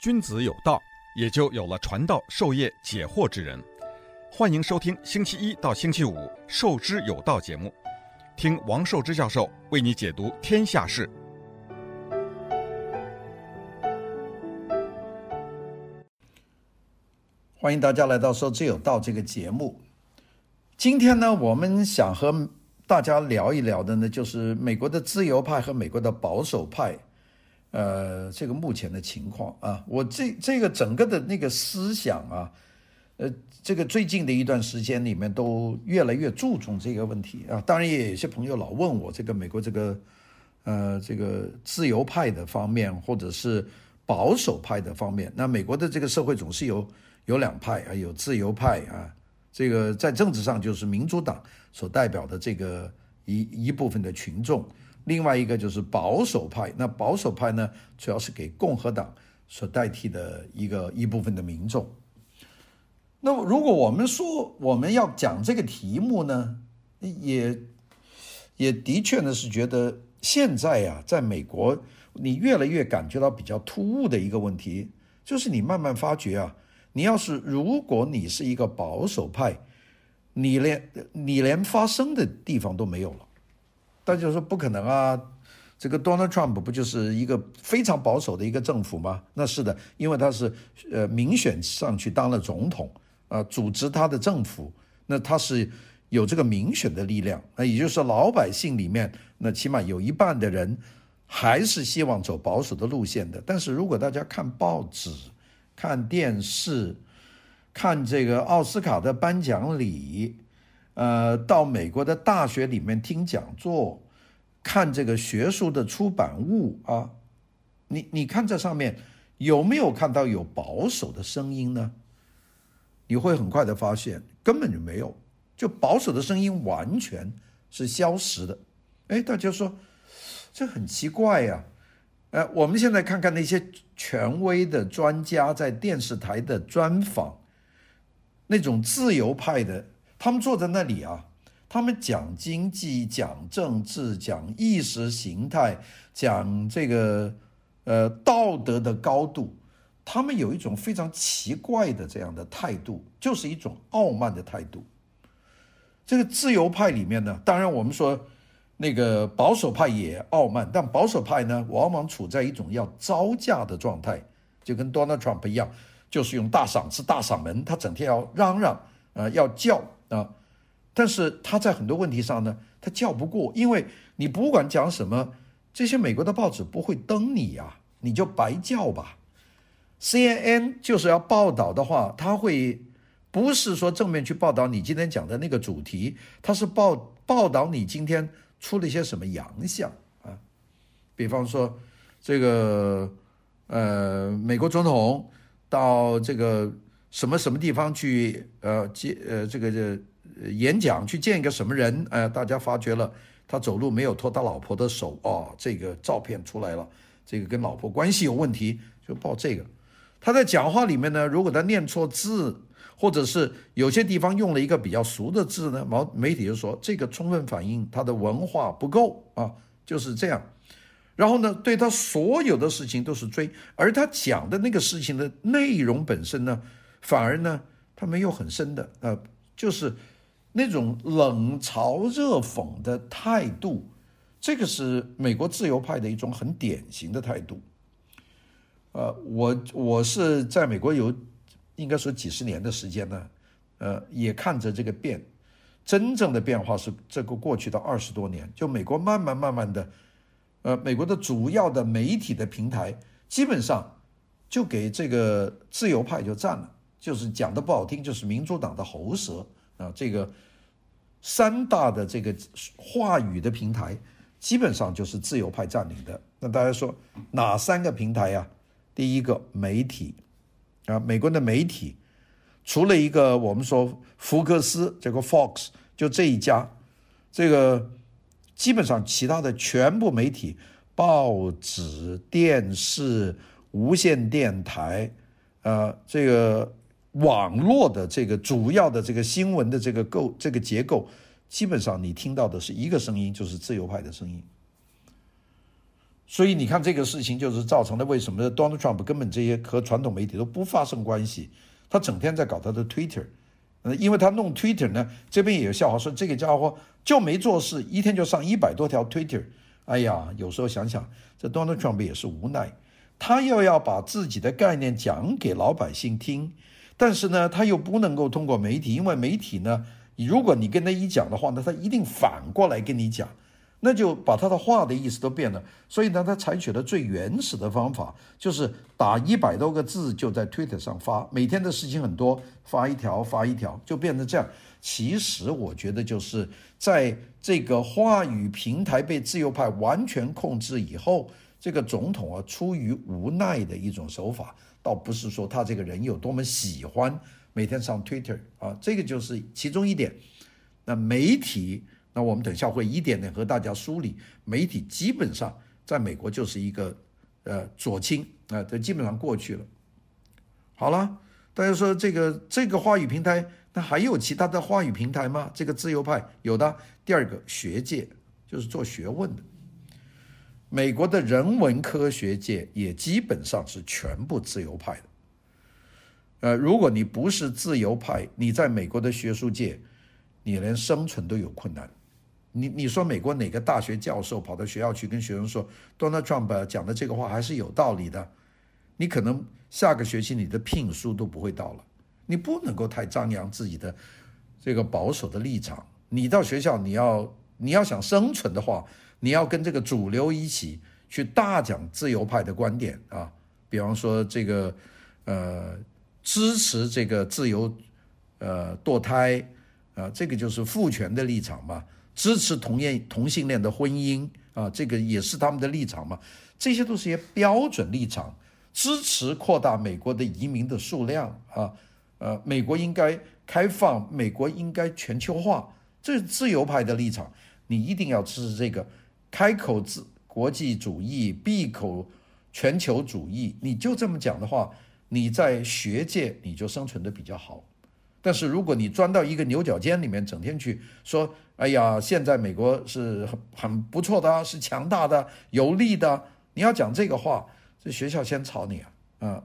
君子有道，也就有了传道授业解惑之人。欢迎收听星期一到星期五《授之有道》节目，听王寿之教授为你解读天下事。欢迎大家来到《授之有道》这个节目。今天呢，我们想和大家聊一聊的呢，就是美国的自由派和美国的保守派。呃，这个目前的情况啊，我这这个整个的那个思想啊，呃，这个最近的一段时间里面都越来越注重这个问题啊。当然，也有些朋友老问我这个美国这个呃这个自由派的方面，或者是保守派的方面。那美国的这个社会总是有有两派啊，有自由派啊，这个在政治上就是民主党所代表的这个一一部分的群众。另外一个就是保守派，那保守派呢，主要是给共和党所代替的一个一部分的民众。那么，如果我们说我们要讲这个题目呢，也也的确呢是觉得现在呀，在美国，你越来越感觉到比较突兀的一个问题，就是你慢慢发觉啊，你要是如果你是一个保守派，你连你连发声的地方都没有了。大家说不可能啊，这个 Donald Trump 不就是一个非常保守的一个政府吗？那是的，因为他是呃民选上去当了总统啊，组织他的政府，那他是有这个民选的力量，那也就是老百姓里面，那起码有一半的人还是希望走保守的路线的。但是如果大家看报纸、看电视、看这个奥斯卡的颁奖礼。呃，到美国的大学里面听讲座，看这个学术的出版物啊，你你看这上面有没有看到有保守的声音呢？你会很快的发现根本就没有，就保守的声音完全是消失的。哎，大家说这很奇怪呀。呃，我们现在看看那些权威的专家在电视台的专访，那种自由派的。他们坐在那里啊，他们讲经济、讲政治、讲意识形态、讲这个呃道德的高度，他们有一种非常奇怪的这样的态度，就是一种傲慢的态度。这个自由派里面呢，当然我们说那个保守派也傲慢，但保守派呢，往往处在一种要招架的状态，就跟 Donald Trump 一样，就是用大嗓子、大嗓门，他整天要嚷嚷，呃，要叫。啊，但是他在很多问题上呢，他叫不过，因为你不管讲什么，这些美国的报纸不会登你呀，你就白叫吧。CNN 就是要报道的话，他会不是说正面去报道你今天讲的那个主题，他是报报道你今天出了一些什么洋相啊，比方说这个呃，美国总统到这个。什么什么地方去呃见呃这个这演讲去见一个什么人呃大家发觉了他走路没有托他老婆的手哦，这个照片出来了，这个跟老婆关系有问题就报这个。他在讲话里面呢，如果他念错字，或者是有些地方用了一个比较俗的字呢，媒媒体就说这个充分反映他的文化不够啊，就是这样。然后呢，对他所有的事情都是追，而他讲的那个事情的内容本身呢。反而呢，他没有很深的，呃，就是那种冷嘲热讽的态度，这个是美国自由派的一种很典型的态度。呃，我我是在美国有应该说几十年的时间呢，呃，也看着这个变，真正的变化是这个过去的二十多年，就美国慢慢慢慢的，呃，美国的主要的媒体的平台基本上就给这个自由派就占了。就是讲的不好听，就是民主党的喉舌啊！这个三大的这个话语的平台，基本上就是自由派占领的。那大家说哪三个平台呀？第一个媒体啊，美国的媒体，除了一个我们说福克斯这个 Fox，就这一家，这个基本上其他的全部媒体，报纸、电视、无线电台，呃，这个。网络的这个主要的这个新闻的这个构这个结构，基本上你听到的是一个声音，就是自由派的声音。所以你看这个事情就是造成了为什么 Donald Trump 根本这些和传统媒体都不发生关系，他整天在搞他的 Twitter，呃，因为他弄 Twitter 呢，这边也有笑话说这个家伙就没做事，一天就上一百多条 Twitter。哎呀，有时候想想，这 Donald Trump 也是无奈，他又要把自己的概念讲给老百姓听，但是呢，他又不能够通过媒体，因为媒体呢，如果你跟他一讲的话，那他一定反过来跟你讲。那就把他的话的意思都变了，所以呢，他采取了最原始的方法，就是打一百多个字就在 Twitter 上发，每天的事情很多，发一条发一条，就变成这样。其实我觉得就是在这个话语平台被自由派完全控制以后，这个总统啊出于无奈的一种手法，倒不是说他这个人有多么喜欢每天上 Twitter 啊，这个就是其中一点。那媒体。那我们等下会一点点和大家梳理，媒体基本上在美国就是一个呃左倾啊，这基本上过去了。好了，大家说这个这个话语平台，那还有其他的话语平台吗？这个自由派有的。第二个学界就是做学问的，美国的人文科学界也基本上是全部自由派的。呃，如果你不是自由派，你在美国的学术界，你连生存都有困难。你你说美国哪个大学教授跑到学校去跟学生说 Donald Trump 讲的这个话还是有道理的，你可能下个学期你的聘书都不会到了。你不能够太张扬自己的这个保守的立场。你到学校你要你要想生存的话，你要跟这个主流一起去大讲自由派的观点啊，比方说这个呃支持这个自由呃堕胎啊，这个就是父权的立场嘛。支持同业同性恋的婚姻啊，这个也是他们的立场嘛。这些都是一些标准立场。支持扩大美国的移民的数量啊，呃，美国应该开放，美国应该全球化，这是自由派的立场。你一定要支持这个，开口自国际主义，闭口全球主义。你就这么讲的话，你在学界你就生存的比较好。但是如果你钻到一个牛角尖里面，整天去说，哎呀，现在美国是很很不错的，是强大的、有利的，你要讲这个话，这学校先吵你啊！啊，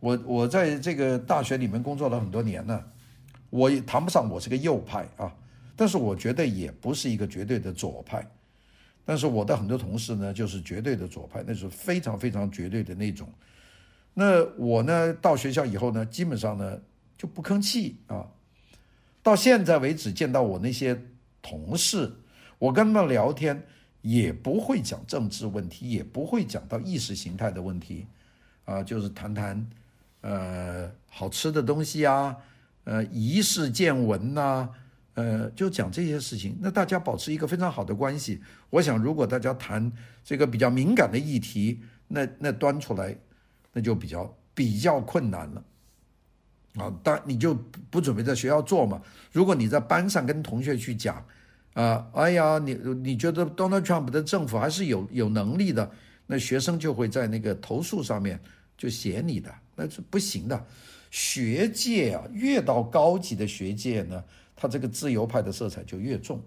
我我在这个大学里面工作了很多年了，我也谈不上我是个右派啊，但是我觉得也不是一个绝对的左派，但是我的很多同事呢，就是绝对的左派，那是非常非常绝对的那种。那我呢，到学校以后呢，基本上呢。就不吭气啊！到现在为止，见到我那些同事，我跟他们聊天也不会讲政治问题，也不会讲到意识形态的问题，啊，就是谈谈呃好吃的东西啊，呃仪式见闻呐，呃就讲这些事情。那大家保持一个非常好的关系。我想，如果大家谈这个比较敏感的议题，那那端出来，那就比较比较困难了。啊，但你就不准备在学校做嘛？如果你在班上跟同学去讲，啊，哎呀，你你觉得 Donald Trump 的政府还是有有能力的，那学生就会在那个投诉上面就写你的，那是不行的。学界啊，越到高级的学界呢，他这个自由派的色彩就越重。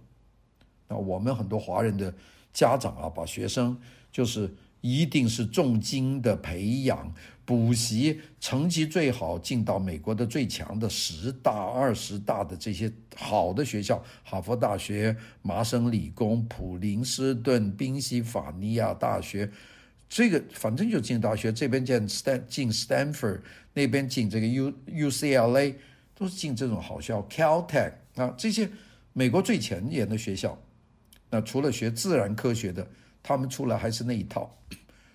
那我们很多华人的家长啊，把学生就是一定是重金的培养。补习成绩最好，进到美国的最强的十大、二十大的这些好的学校，哈佛大学、麻省理工、普林斯顿、宾夕法尼亚大学，这个反正就进大学，这边进 Stan 进 Stanford，那边进这个 U UCLA，都是进这种好校，Caltech 啊，这些美国最前沿的学校。那除了学自然科学的，他们出来还是那一套。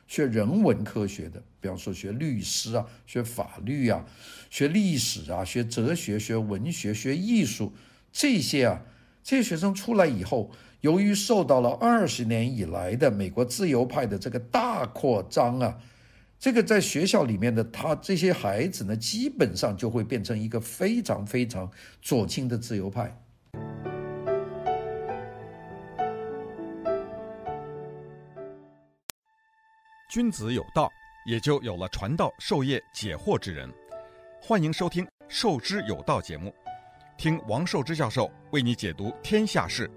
学人文科学的，比方说学律师啊，学法律啊，学历史啊，学哲学、学文学、学艺术这些啊，这些学生出来以后，由于受到了二十年以来的美国自由派的这个大扩张啊，这个在学校里面的他这些孩子呢，基本上就会变成一个非常非常左倾的自由派。君子有道，也就有了传道授业解惑之人。欢迎收听《授之有道》节目，听王寿之教授为你解读天下事。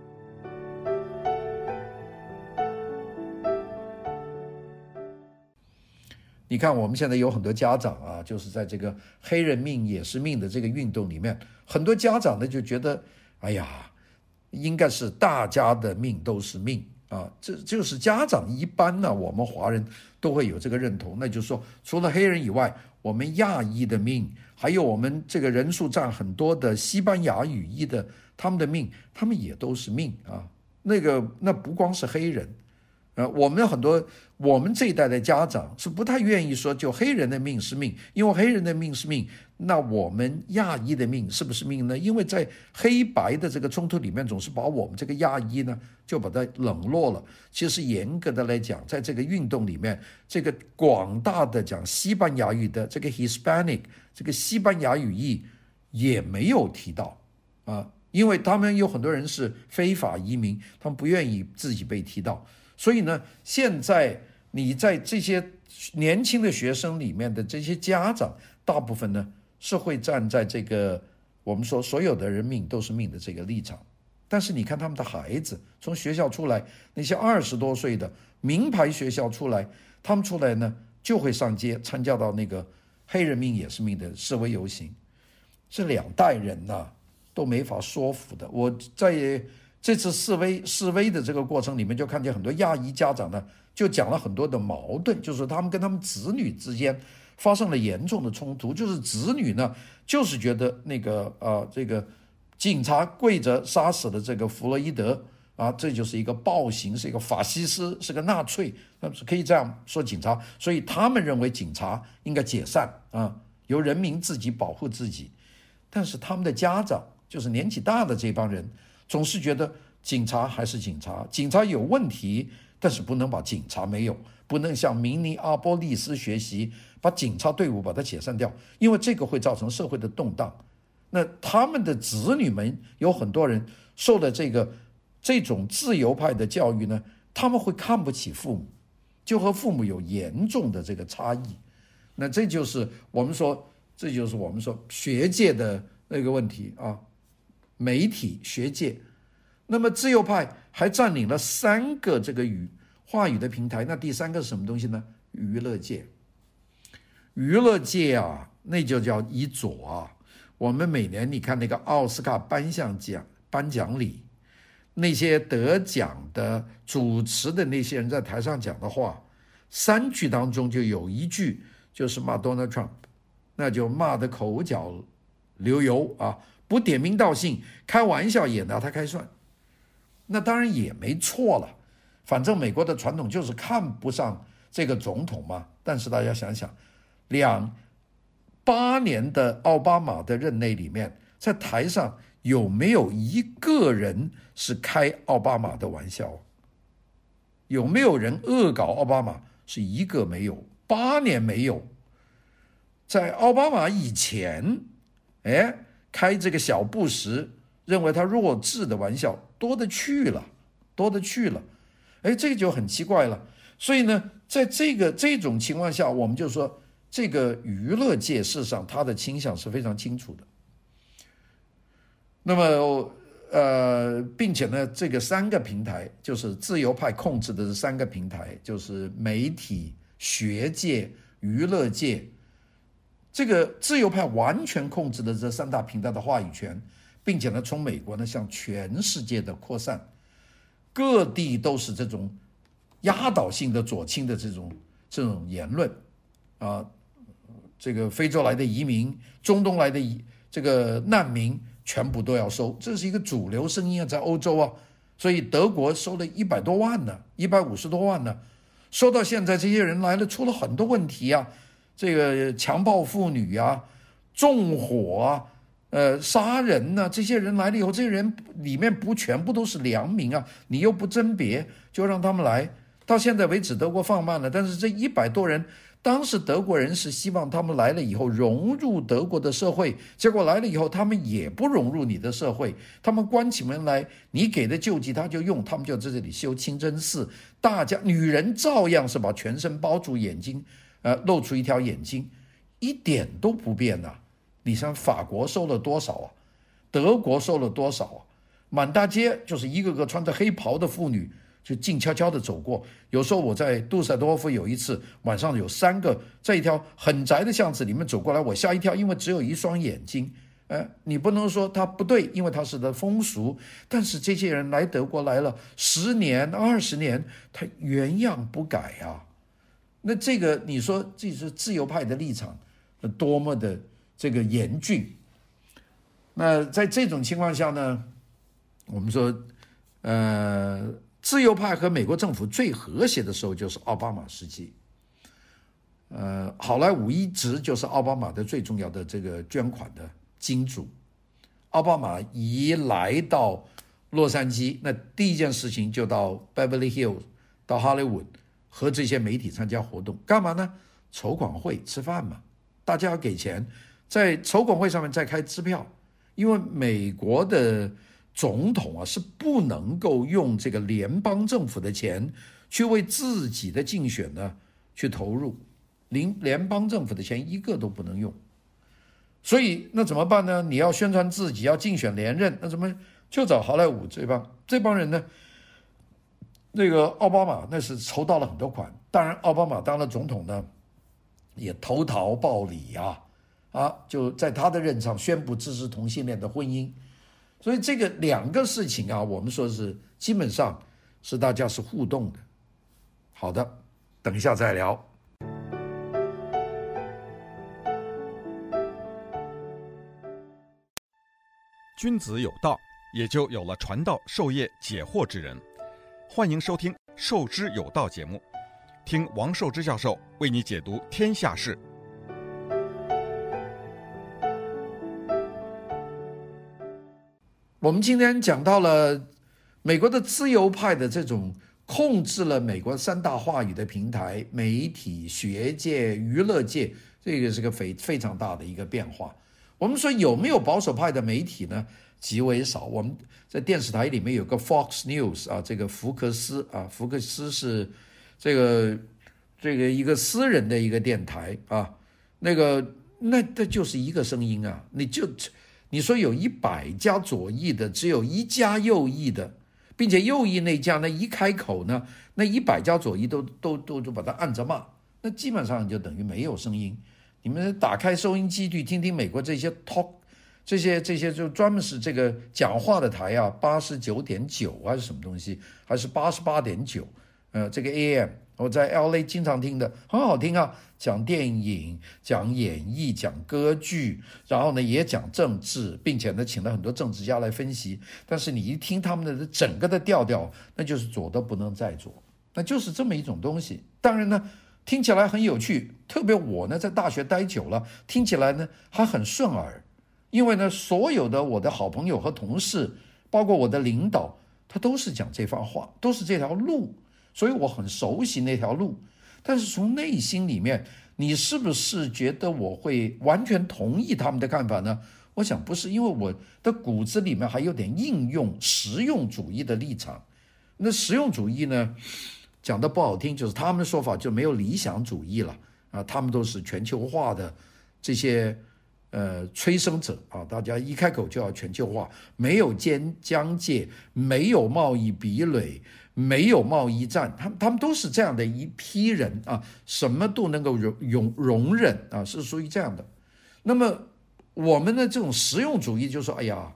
你看我们现在有很多家长啊，就是在这个黑人命也是命的这个运动里面，很多家长呢就觉得，哎呀，应该是大家的命都是命啊，这就是家长一般呢，我们华人都会有这个认同，那就是说，除了黑人以外，我们亚裔的命，还有我们这个人数占很多的西班牙语裔的，他们的命，他们也都是命啊。那个那不光是黑人，呃，我们很多我们这一代的家长是不太愿意说，就黑人的命是命，因为黑人的命是命，那我们亚裔的命是不是命呢？因为在黑白的这个冲突里面，总是把我们这个亚裔呢就把它冷落了。其实严格的来讲，在这个运动里面，这个广大的讲西班牙语的这个 Hispanic 这个西班牙语裔也没有提到啊。因为他们有很多人是非法移民，他们不愿意自己被提到，所以呢，现在你在这些年轻的学生里面的这些家长，大部分呢是会站在这个我们说所有的人命都是命的这个立场，但是你看他们的孩子从学校出来，那些二十多岁的名牌学校出来，他们出来呢就会上街参加到那个黑人命也是命的示威游行，这两代人呐。都没法说服的。我在这次示威示威的这个过程里面，就看见很多亚裔家长呢，就讲了很多的矛盾，就是他们跟他们子女之间发生了严重的冲突，就是子女呢，就是觉得那个、呃，这个警察跪着杀死了这个弗洛伊德啊，这就是一个暴行，是一个法西斯，是个纳粹，那是可以这样说警察，所以他们认为警察应该解散啊，由人民自己保护自己，但是他们的家长。就是年纪大的这帮人，总是觉得警察还是警察，警察有问题，但是不能把警察没有，不能向明尼阿波利斯学习，把警察队伍把它解散掉，因为这个会造成社会的动荡。那他们的子女们有很多人受了这个这种自由派的教育呢，他们会看不起父母，就和父母有严重的这个差异。那这就是我们说，这就是我们说学界的那个问题啊。媒体学界，那么自由派还占领了三个这个语话语的平台。那第三个是什么东西呢？娱乐界，娱乐界啊，那就叫一左啊。我们每年你看那个奥斯卡颁奖奖颁奖礼，那些得奖的主持的那些人在台上讲的话，三句当中就有一句就是骂 Donald Trump，那就骂得口角流油啊。不点名道姓，开玩笑也拿他开涮，那当然也没错了。反正美国的传统就是看不上这个总统嘛。但是大家想想，两八年的奥巴马的任内里面，在台上有没有一个人是开奥巴马的玩笑？有没有人恶搞奥巴马？是一个没有，八年没有。在奥巴马以前，哎。开这个小布什认为他弱智的玩笑多得去了，多得去了，哎，这个就很奇怪了。所以呢，在这个这种情况下，我们就说这个娱乐界事实上他的倾向是非常清楚的。那么，呃，并且呢，这个三个平台就是自由派控制的这三个平台，就是媒体、学界、娱乐界。这个自由派完全控制了这三大平台的话语权，并且呢，从美国呢向全世界的扩散，各地都是这种压倒性的左倾的这种这种言论，啊，这个非洲来的移民、中东来的移这个难民全部都要收，这是一个主流声音啊，在欧洲啊，所以德国收了一百多万呢，一百五十多万呢，收到现在这些人来了，出了很多问题啊。这个强暴妇女啊，纵火啊，呃，杀人呐、啊，这些人来了以后，这些人里面不全部都是良民啊，你又不甄别，就让他们来。到现在为止，德国放慢了，但是这一百多人，当时德国人是希望他们来了以后融入德国的社会，结果来了以后，他们也不融入你的社会，他们关起门来，你给的救济他就用，他们就在这里修清真寺，大家女人照样是把全身包住眼睛。呃，露出一条眼睛，一点都不变呐、你像法国收了多少啊？德国收了多少啊？满大街就是一个个穿着黑袍的妇女，就静悄悄地走过。有时候我在杜塞多夫有一次晚上有三个在一条很窄的巷子里面走过来，我吓一跳，因为只有一双眼睛。哎，你不能说他不对，因为他是的风俗。但是这些人来德国来了十年、二十年，他原样不改啊。那这个你说这是自由派的立场，多么的这个严峻。那在这种情况下呢，我们说，呃，自由派和美国政府最和谐的时候就是奥巴马时期。呃，好莱坞一直就是奥巴马的最重要的这个捐款的。金主，奥巴马一来到洛杉矶，那第一件事情就到 Beverly Hills，到 Hollywood 和这些媒体参加活动，干嘛呢？筹款会吃饭嘛，大家要给钱，在筹款会上面再开支票，因为美国的总统啊是不能够用这个联邦政府的钱去为自己的竞选呢去投入，联联邦政府的钱一个都不能用。所以那怎么办呢？你要宣传自己，要竞选连任，那怎么就找好莱坞这帮这帮人呢？那个奥巴马那是筹到了很多款，当然奥巴马当了总统呢，也投桃报李啊啊，就在他的任上宣布支持同性恋的婚姻。所以这个两个事情啊，我们说是基本上是大家是互动的。好的，等一下再聊。君子有道，也就有了传道授业解惑之人。欢迎收听《受之有道》节目，听王受之教授为你解读天下事。我们今天讲到了美国的自由派的这种控制了美国三大话语的平台，媒体、学界、娱乐界，这个是个非非常大的一个变化。我们说有没有保守派的媒体呢？极为少。我们在电视台里面有个 Fox News 啊，这个福克斯啊，福克斯是这个这个一个私人的一个电台啊。那个那那就是一个声音啊，你就你说有一百家左翼的，只有一家右翼的，并且右翼那家那一开口呢，那一百家左翼都都都都把他按着骂，那基本上就等于没有声音。你们打开收音机去听听美国这些 talk，这些这些就专门是这个讲话的台啊，八十九点九还是什么东西，还是八十八点九？呃，这个 AM 我在 LA 经常听的，很好听啊，讲电影、讲演绎、讲歌剧，然后呢也讲政治，并且呢请了很多政治家来分析。但是你一听他们的整个的调调，那就是左的不能再左，那就是这么一种东西。当然呢。听起来很有趣，特别我呢在大学待久了，听起来呢还很顺耳，因为呢所有的我的好朋友和同事，包括我的领导，他都是讲这番话，都是这条路，所以我很熟悉那条路。但是从内心里面，你是不是觉得我会完全同意他们的看法呢？我想不是，因为我的骨子里面还有点应用实用主义的立场。那实用主义呢？讲的不好听，就是他们的说法就没有理想主义了啊！他们都是全球化的这些呃催生者啊！大家一开口就要全球化，没有间疆界，没有贸易壁垒，没有贸易战，他们他们都是这样的一批人啊！什么都能够容容容忍啊，是属于这样的。那么我们的这种实用主义就说：哎呀，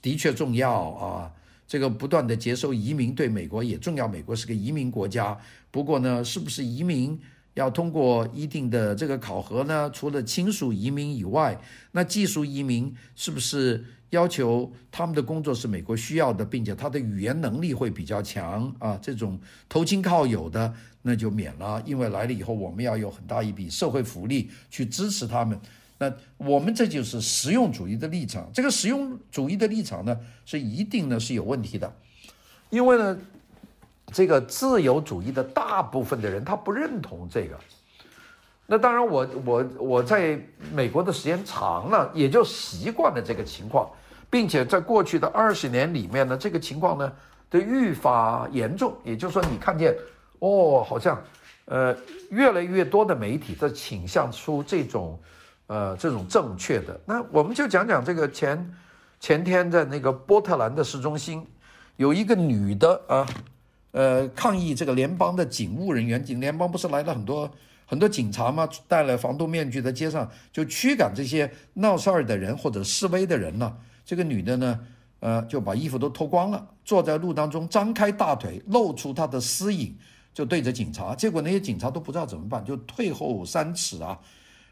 的确重要啊！这个不断的接收移民对美国也重要，美国是个移民国家。不过呢，是不是移民要通过一定的这个考核呢？除了亲属移民以外，那技术移民是不是要求他们的工作是美国需要的，并且他的语言能力会比较强啊？这种投亲靠友的那就免了，因为来了以后我们要有很大一笔社会福利去支持他们。那我们这就是实用主义的立场，这个实用主义的立场呢，是一定呢是有问题的，因为呢，这个自由主义的大部分的人他不认同这个。那当然我，我我在美国的时间长了，也就习惯了这个情况，并且在过去的二十年里面呢，这个情况呢的愈发严重。也就是说，你看见哦，好像呃越来越多的媒体在倾向出这种。呃，这种正确的，那我们就讲讲这个前前天在那个波特兰的市中心，有一个女的啊，呃，抗议这个联邦的警务人员，警联邦不是来了很多很多警察吗？戴了防毒面具在街上就驱赶这些闹事儿的人或者示威的人呢。这个女的呢，呃，就把衣服都脱光了，坐在路当中，张开大腿，露出她的私影，就对着警察。结果那些警察都不知道怎么办，就退后三尺啊。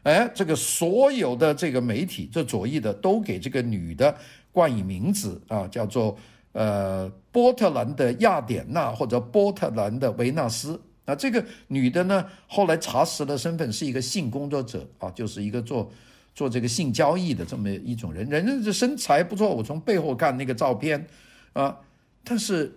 哎，这个所有的这个媒体，这左翼的都给这个女的冠以名字啊，叫做。呃，波特兰的雅典娜或者波特兰的维纳斯啊，这个女的呢，后来查实了身份是一个性工作者啊，就是一个做做这个性交易的这么一种人，人家这身材不错，我从背后看那个照片啊，但是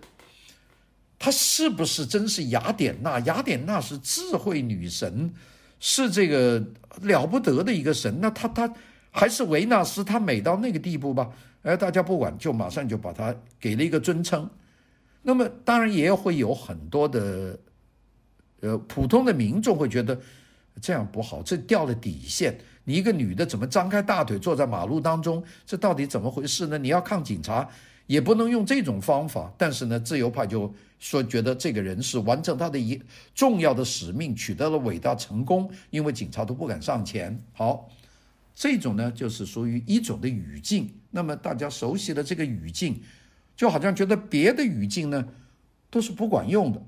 她是不是真是雅典娜？雅典娜是智慧女神，是这个了不得的一个神，那她她还是维纳斯，她美到那个地步吧？哎，大家不管，就马上就把他给了一个尊称。那么，当然也会有很多的，呃，普通的民众会觉得这样不好，这掉了底线。你一个女的怎么张开大腿坐在马路当中？这到底怎么回事呢？你要抗警察，也不能用这种方法。但是呢，自由派就说觉得这个人是完成他的一重要的使命，取得了伟大成功，因为警察都不敢上前。好。这种呢，就是属于一种的语境。那么大家熟悉的这个语境，就好像觉得别的语境呢都是不管用的。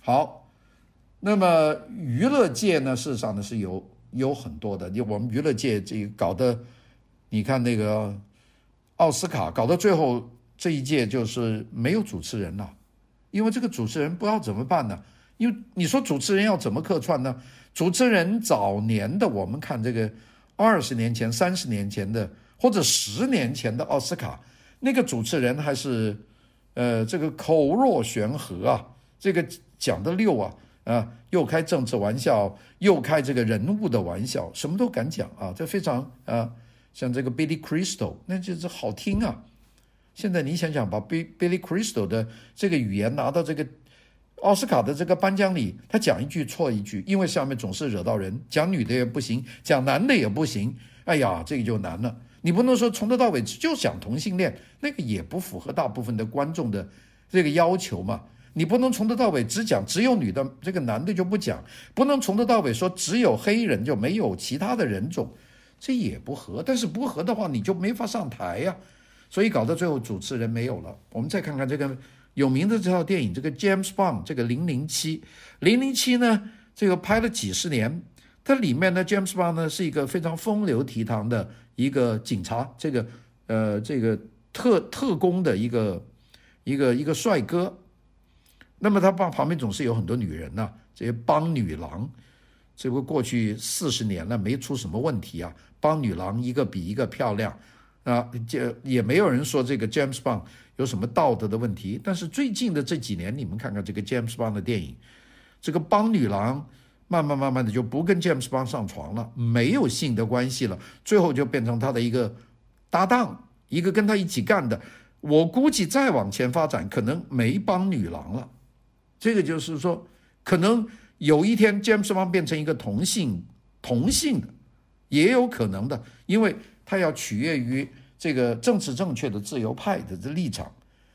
好，那么娱乐界呢，事实上呢是有有很多的。你我们娱乐界这搞得，你看那个奥斯卡搞到最后这一届就是没有主持人了，因为这个主持人不知道怎么办呢？因为你说主持人要怎么客串呢？主持人早年的我们看这个。二十年前、三十年前的，或者十年前的奥斯卡，那个主持人还是，呃，这个口若悬河啊，这个讲的溜啊，啊，又开政治玩笑，又开这个人物的玩笑，什么都敢讲啊，这非常啊，像这个 Billy Crystal，那就是好听啊。现在你想想，把 Billy Crystal 的这个语言拿到这个。奥斯卡的这个颁奖礼，他讲一句错一句，因为下面总是惹到人，讲女的也不行，讲男的也不行。哎呀，这个就难了。你不能说从头到尾就讲同性恋，那个也不符合大部分的观众的这个要求嘛。你不能从头到尾只讲只有女的，这个男的就不讲。不能从头到尾说只有黑人就没有其他的人种，这也不合。但是不合的话，你就没法上台呀。所以搞到最后，主持人没有了。我们再看看这个。有名的这套电影，这个 James Bond，这个零零七，零零七呢，这个拍了几十年，它里面呢，James Bond 呢是一个非常风流倜傥的一个警察，这个呃，这个特特工的一个一个一个帅哥。那么他旁旁边总是有很多女人呐、这些帮女郎，这不过去四十年了，没出什么问题啊，帮女郎一个比一个漂亮。啊，这也没有人说这个 James Bond 有什么道德的问题。但是最近的这几年，你们看看这个 James Bond 的电影，这个帮女郎慢慢慢慢的就不跟 James Bond 上床了，没有性的关系了，最后就变成他的一个搭档，一个跟他一起干的。我估计再往前发展，可能没帮女郎了。这个就是说，可能有一天 James 邦变成一个同性同性的，也有可能的，因为。他要取悦于这个政治正确的自由派的立场，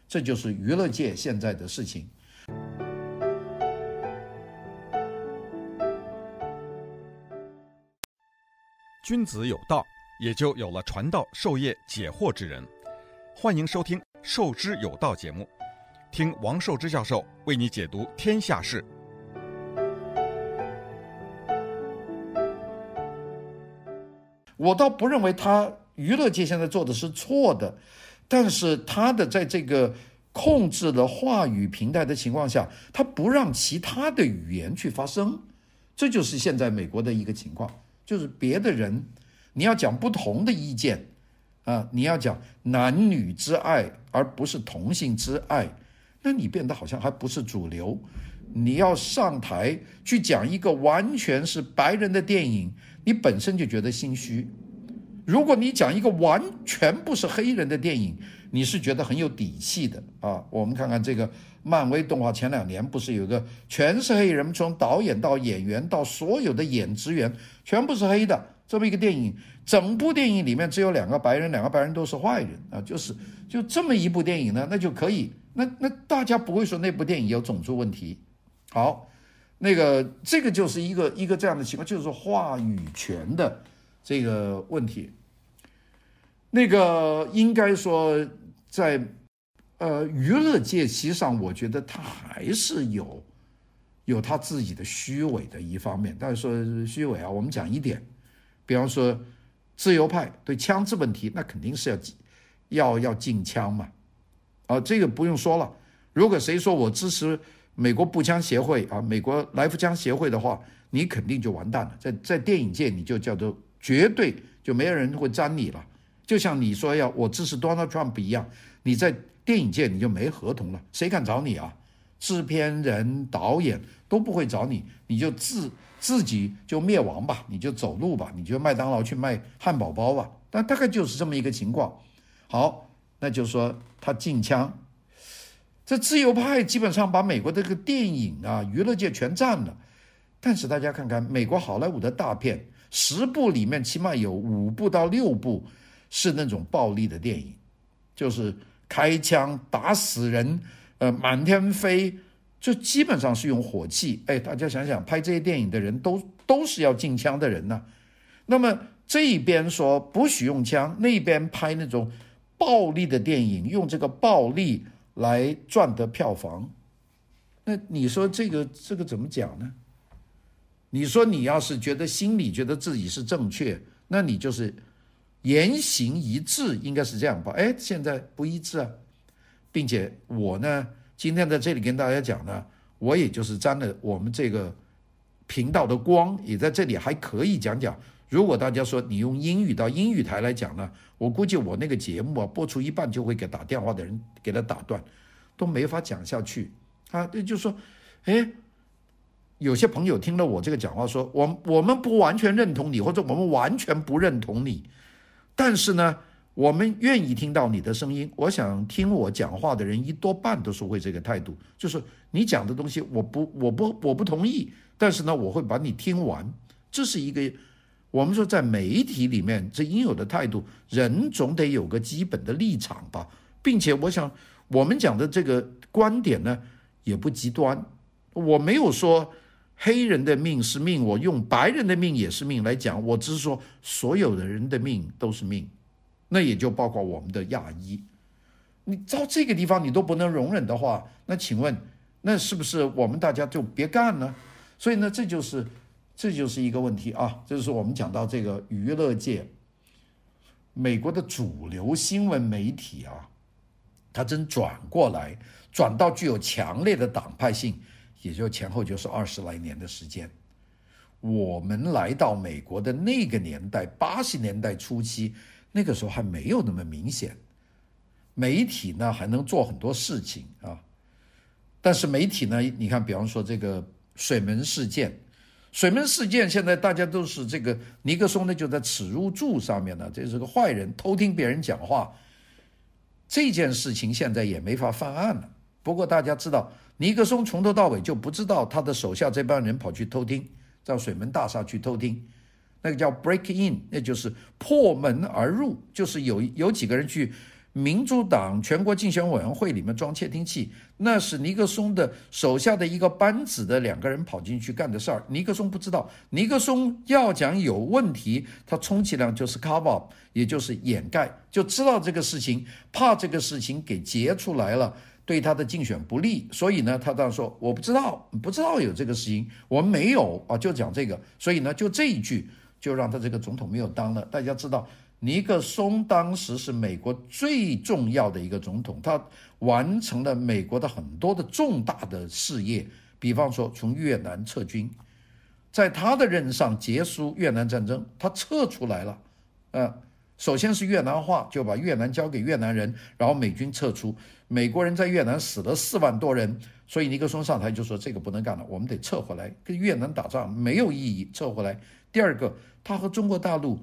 这就是娱乐界现在的事情。君子有道，也就有了传道授业解惑之人。欢迎收听《授之有道》节目，听王寿之教授为你解读天下事。我倒不认为他娱乐界现在做的是错的，但是他的在这个控制了话语平台的情况下，他不让其他的语言去发声，这就是现在美国的一个情况，就是别的人你要讲不同的意见啊，你要讲男女之爱而不是同性之爱，那你变得好像还不是主流。你要上台去讲一个完全是白人的电影，你本身就觉得心虚。如果你讲一个完全不是黑人的电影，你是觉得很有底气的啊。我们看看这个漫威动画，前两年不是有个全是黑人，从导演到演员到所有的演职员全部是黑的这么一个电影，整部电影里面只有两个白人，两个白人都是坏人啊，就是就这么一部电影呢，那就可以，那那大家不会说那部电影有种族问题。好，那个这个就是一个一个这样的情况，就是话语权的这个问题。那个应该说在呃娱乐界其，实上我觉得他还是有。有他自己的虚伪的一方面，但是说虚伪啊，我们讲一点，比方说自由派对枪支问题，那肯定是要要要禁枪嘛，啊，这个不用说了。如果谁说我支持美国步枪协会啊，美国来福枪协会的话，你肯定就完蛋了，在在电影界你就叫做绝对就没有人会沾你了。就像你说要我支持 Donald Trump 一样，你在电影界你就没合同了，谁敢找你啊？制片人、导演都不会找你，你就自自己就灭亡吧，你就走路吧，你就麦当劳去卖汉堡包吧。但大概就是这么一个情况。好，那就说他禁枪，这自由派基本上把美国这个电影啊、娱乐界全占了。但是大家看看美国好莱坞的大片，十部里面起码有五部到六部是那种暴力的电影，就是开枪打死人。呃，满天飞，就基本上是用火器。哎，大家想想，拍这些电影的人都都是要禁枪的人呢。那么这一边说不许用枪，那边拍那种暴力的电影，用这个暴力来赚得票房。那你说这个这个怎么讲呢？你说你要是觉得心里觉得自己是正确，那你就是言行一致，应该是这样吧？哎，现在不一致啊。并且我呢，今天在这里跟大家讲呢，我也就是沾了我们这个频道的光，也在这里还可以讲讲。如果大家说你用英语到英语台来讲呢，我估计我那个节目啊播出一半就会给打电话的人给他打断，都没法讲下去啊。那就说，哎，有些朋友听了我这个讲话说，我我们不完全认同你，或者我们完全不认同你，但是呢。我们愿意听到你的声音。我想听我讲话的人一多半都是会这个态度，就是你讲的东西我不我不我不同意，但是呢，我会把你听完。这是一个我们说在媒体里面这应有的态度，人总得有个基本的立场吧，并且我想我们讲的这个观点呢也不极端。我没有说黑人的命是命，我用白人的命也是命来讲，我只是说所有的人的命都是命。那也就包括我们的亚裔，你到这个地方你都不能容忍的话，那请问，那是不是我们大家就别干了？所以呢，这就是这就是一个问题啊。这就是我们讲到这个娱乐界，美国的主流新闻媒体啊，它真转过来，转到具有强烈的党派性，也就前后就是二十来年的时间。我们来到美国的那个年代，八十年代初期。那个时候还没有那么明显，媒体呢还能做很多事情啊，但是媒体呢，你看，比方说这个水门事件，水门事件现在大家都是这个尼克松呢就在耻辱柱上面呢，这是个坏人，偷听别人讲话，这件事情现在也没法翻案了。不过大家知道，尼克松从头到尾就不知道他的手下这帮人跑去偷听，到水门大厦去偷听。那个叫 break in，那就是破门而入，就是有有几个人去民主党全国竞选委员会里面装窃听器，那是尼克松的手下的一个班子的两个人跑进去干的事儿。尼克松不知道，尼克松要讲有问题，他充其量就是 cover 也就是掩盖，就知道这个事情，怕这个事情给揭出来了，对他的竞选不利，所以呢，他当时说我不知道，不知道有这个事情，我们没有啊，就讲这个，所以呢，就这一句。就让他这个总统没有当了。大家知道，尼克松当时是美国最重要的一个总统，他完成了美国的很多的重大的事业，比方说从越南撤军，在他的任上结束越南战争，他撤出来了。呃，首先是越南话，就把越南交给越南人，然后美军撤出，美国人在越南死了四万多人，所以尼克松上台就说这个不能干了，我们得撤回来，跟越南打仗没有意义，撤回来。第二个。他和中国大陆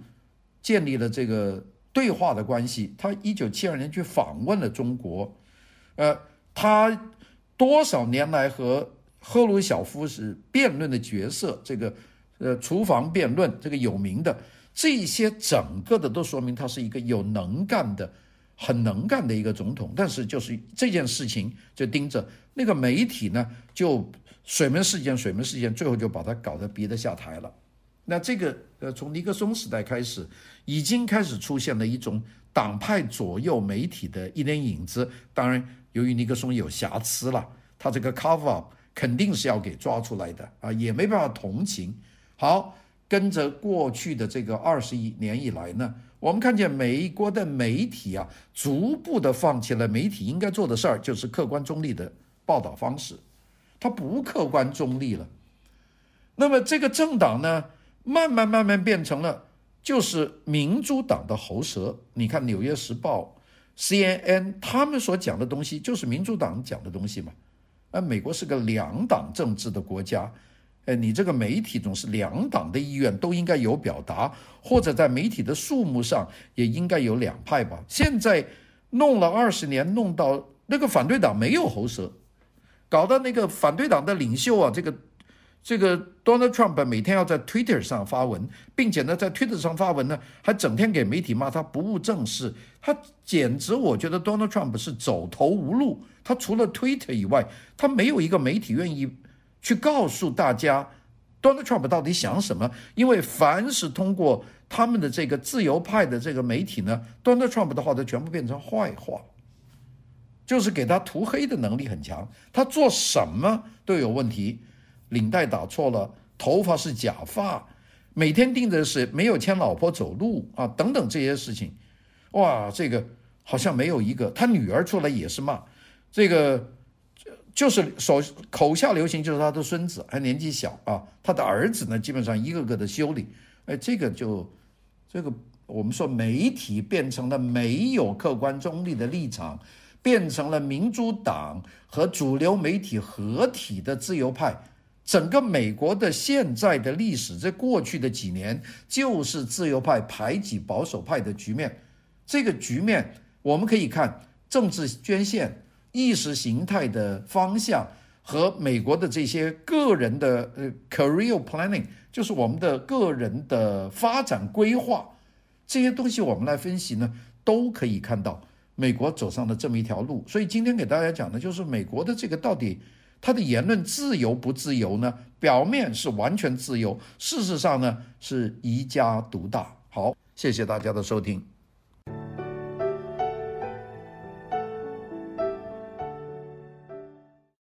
建立了这个对话的关系。他一九七二年去访问了中国，呃，他多少年来和赫鲁晓夫是辩论的角色，这个呃，厨房辩论这个有名的这些，整个的都说明他是一个有能干的、很能干的一个总统。但是就是这件事情就盯着那个媒体呢，就水门事件、水门事件，最后就把他搞得逼得下台了。那这个呃，从尼克松时代开始，已经开始出现了一种党派左右媒体的一点影子。当然，由于尼克松有瑕疵了，他这个 cover up 肯定是要给抓出来的啊，也没办法同情。好，跟着过去的这个二十一年以来呢，我们看见美国的媒体啊，逐步的放弃了媒体应该做的事儿，就是客观中立的报道方式，它不客观中立了。那么这个政党呢，慢慢慢慢变成了就是民主党的喉舌。你看《纽约时报》、CNN 他们所讲的东西，就是民主党讲的东西嘛。而美国是个两党政治的国家。哎，你这个媒体总是两党的意愿都应该有表达，或者在媒体的数目上也应该有两派吧？现在弄了二十年，弄到那个反对党没有喉舌，搞到那个反对党的领袖啊，这个这个 Donald Trump 每天要在 Twitter 上发文，并且呢在 Twitter 上发文呢，还整天给媒体骂他不务正事，他简直我觉得 Donald Trump 是走投无路，他除了 Twitter 以外，他没有一个媒体愿意。去告诉大家，Donald Trump 到底想什么？因为凡是通过他们的这个自由派的这个媒体呢，Donald Trump 的话都全部变成坏话，就是给他涂黑的能力很强。他做什么都有问题，领带打错了，头发是假发，每天盯着是没有牵老婆走路啊，等等这些事情，哇，这个好像没有一个。他女儿出来也是骂这个。就是手口下留情，就是他的孙子还年纪小啊，他的儿子呢，基本上一个个的修理，哎，这个就这个我们说媒体变成了没有客观中立的立场，变成了民主党和主流媒体合体的自由派，整个美国的现在的历史，在过去的几年就是自由派排挤保守派的局面，这个局面我们可以看政治捐献。意识形态的方向和美国的这些个人的呃 career planning，就是我们的个人的发展规划，这些东西我们来分析呢，都可以看到美国走上了这么一条路。所以今天给大家讲的就是美国的这个到底它的言论自由不自由呢？表面是完全自由，事实上呢是一家独大。好，谢谢大家的收听。